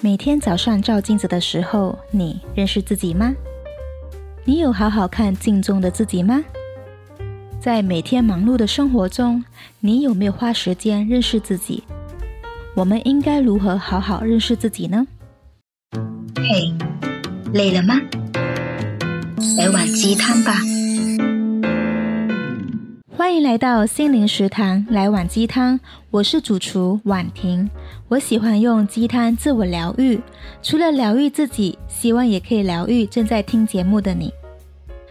每天早上照镜子的时候，你认识自己吗？你有好好看镜中的自己吗？在每天忙碌的生活中，你有没有花时间认识自己？我们应该如何好好认识自己呢？嘿，累了吗？来碗鸡汤吧。欢迎来到心灵食堂，来碗鸡汤。我是主厨婉婷。我喜欢用鸡汤自我疗愈，除了疗愈自己，希望也可以疗愈正在听节目的你。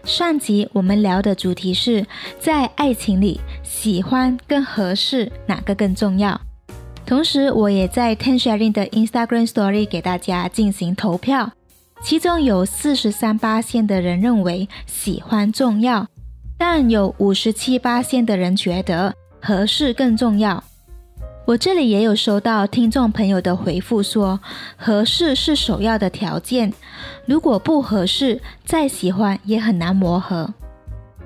上集我们聊的主题是在爱情里，喜欢跟合适哪个更重要？同时，我也在 Ten Sharing 的 Instagram Story 给大家进行投票，其中有四十三八线的人认为喜欢重要，但有五十七%的人觉得合适更重要。我这里也有收到听众朋友的回复说，合适是首要的条件，如果不合适，再喜欢也很难磨合。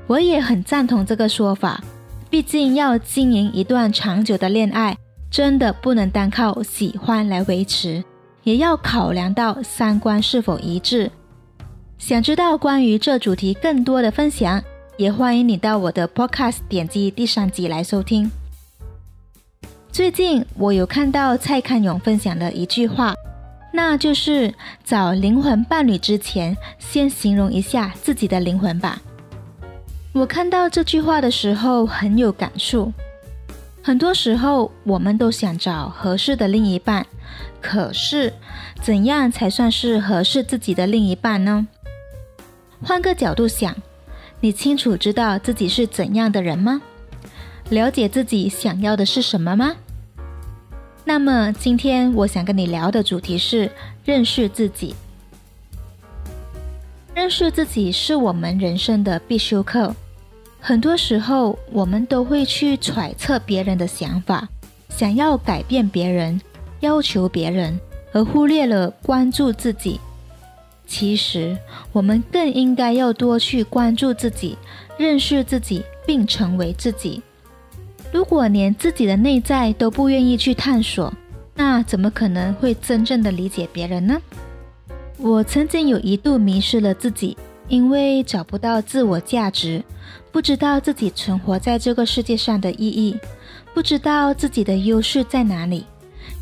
我也很赞同这个说法，毕竟要经营一段长久的恋爱，真的不能单靠喜欢来维持，也要考量到三观是否一致。想知道关于这主题更多的分享，也欢迎你到我的 Podcast 点击第三集来收听。最近我有看到蔡康永分享的一句话，那就是找灵魂伴侣之前，先形容一下自己的灵魂吧。我看到这句话的时候很有感触。很多时候我们都想找合适的另一半，可是怎样才算是合适自己的另一半呢？换个角度想，你清楚知道自己是怎样的人吗？了解自己想要的是什么吗？那么今天我想跟你聊的主题是认识自己。认识自己是我们人生的必修课。很多时候，我们都会去揣测别人的想法，想要改变别人，要求别人，而忽略了关注自己。其实，我们更应该要多去关注自己，认识自己，并成为自己。如果连自己的内在都不愿意去探索，那怎么可能会真正的理解别人呢？我曾经有一度迷失了自己，因为找不到自我价值，不知道自己存活在这个世界上的意义，不知道自己的优势在哪里，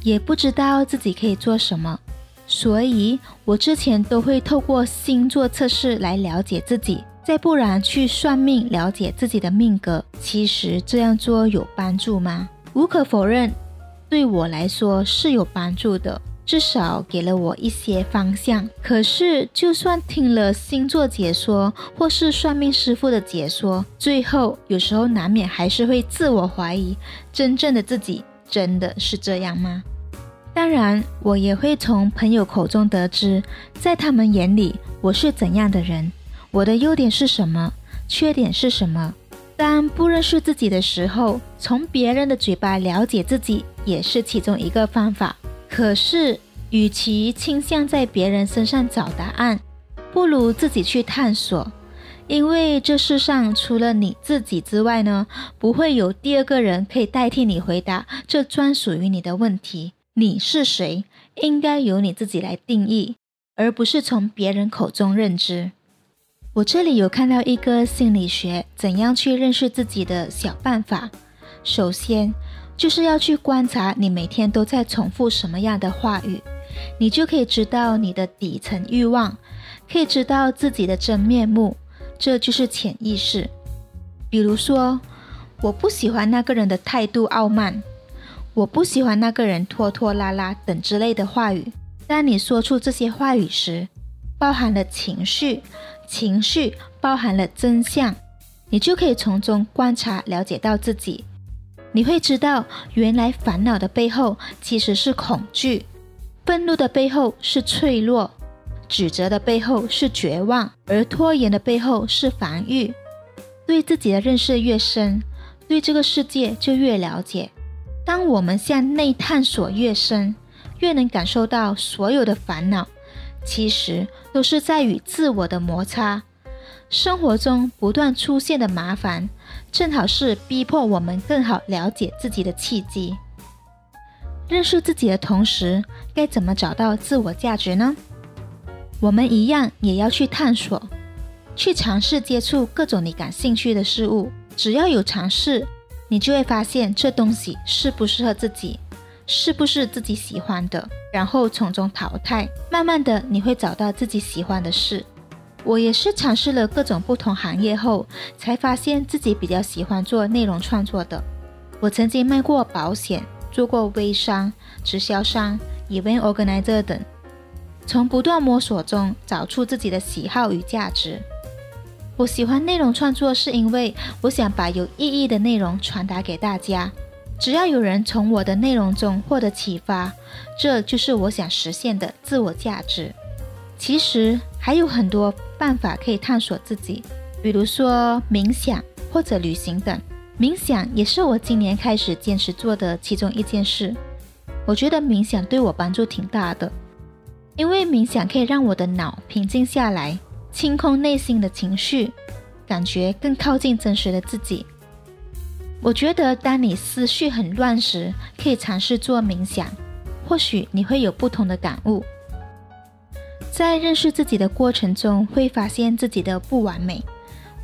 也不知道自己可以做什么。所以，我之前都会透过星座测试来了解自己。再不然去算命了解自己的命格，其实这样做有帮助吗？无可否认，对我来说是有帮助的，至少给了我一些方向。可是，就算听了星座解说或是算命师傅的解说，最后有时候难免还是会自我怀疑：真正的自己真的是这样吗？当然，我也会从朋友口中得知，在他们眼里我是怎样的人。我的优点是什么？缺点是什么？当不认识自己的时候，从别人的嘴巴了解自己也是其中一个方法。可是，与其倾向在别人身上找答案，不如自己去探索。因为这世上除了你自己之外呢，不会有第二个人可以代替你回答这专属于你的问题。你是谁？应该由你自己来定义，而不是从别人口中认知。我这里有看到一个心理学怎样去认识自己的小办法。首先，就是要去观察你每天都在重复什么样的话语，你就可以知道你的底层欲望，可以知道自己的真面目，这就是潜意识。比如说，我不喜欢那个人的态度傲慢，我不喜欢那个人拖拖拉拉等之类的话语。当你说出这些话语时，包含了情绪。情绪包含了真相，你就可以从中观察、了解到自己。你会知道，原来烦恼的背后其实是恐惧，愤怒的背后是脆弱，指责的背后是绝望，而拖延的背后是防御。对自己的认识越深，对这个世界就越了解。当我们向内探索越深，越能感受到所有的烦恼。其实都是在与自我的摩擦，生活中不断出现的麻烦，正好是逼迫我们更好了解自己的契机。认识自己的同时，该怎么找到自我价值呢？我们一样也要去探索，去尝试接触各种你感兴趣的事物。只要有尝试，你就会发现这东西适不适合自己，是不是自己喜欢的，然后从中淘汰。慢慢的，你会找到自己喜欢的事。我也是尝试了各种不同行业后，才发现自己比较喜欢做内容创作的。我曾经卖过保险。做过微商、直销商、event organizer 等，从不断摸索中找出自己的喜好与价值。我喜欢内容创作，是因为我想把有意义的内容传达给大家。只要有人从我的内容中获得启发，这就是我想实现的自我价值。其实还有很多办法可以探索自己，比如说冥想或者旅行等。冥想也是我今年开始坚持做的其中一件事。我觉得冥想对我帮助挺大的，因为冥想可以让我的脑平静下来，清空内心的情绪，感觉更靠近真实的自己。我觉得当你思绪很乱时，可以尝试做冥想，或许你会有不同的感悟。在认识自己的过程中，会发现自己的不完美，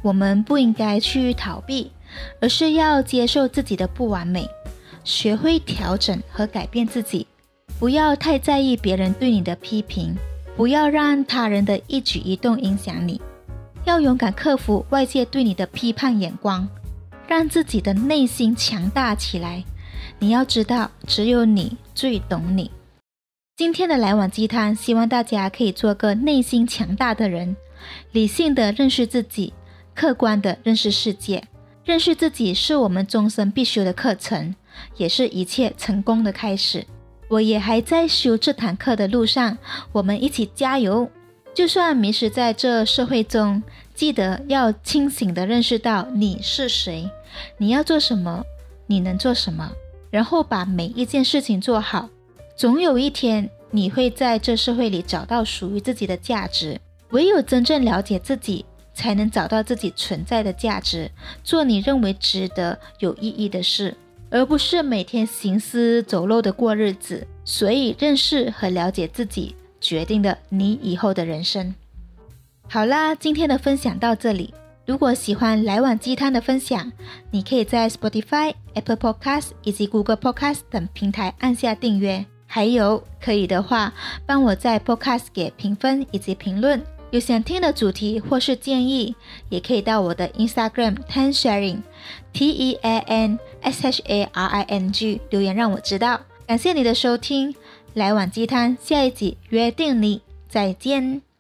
我们不应该去逃避。而是要接受自己的不完美，学会调整和改变自己，不要太在意别人对你的批评，不要让他人的一举一动影响你，要勇敢克服外界对你的批判眼光，让自己的内心强大起来。你要知道，只有你最懂你。今天的来碗鸡汤，希望大家可以做个内心强大的人，理性的认识自己，客观的认识世界。认识自己是我们终身必修的课程，也是一切成功的开始。我也还在修这堂课的路上，我们一起加油！就算迷失在这社会中，记得要清醒地认识到你是谁，你要做什么，你能做什么，然后把每一件事情做好。总有一天，你会在这社会里找到属于自己的价值。唯有真正了解自己，才能找到自己存在的价值，做你认为值得、有意义的事，而不是每天行尸走肉的过日子。所以，认识和了解自己，决定了你以后的人生。好啦，今天的分享到这里。如果喜欢来碗鸡汤的分享，你可以在 Spotify、Apple Podcast 以及 Google Podcast 等平台按下订阅。还有，可以的话，帮我在 Podcast 给评分以及评论。有想听的主题或是建议，也可以到我的 Instagram Tan Sharing T E A N S H A R I N G 留言让我知道。感谢你的收听，来碗鸡汤，下一集约定你，再见。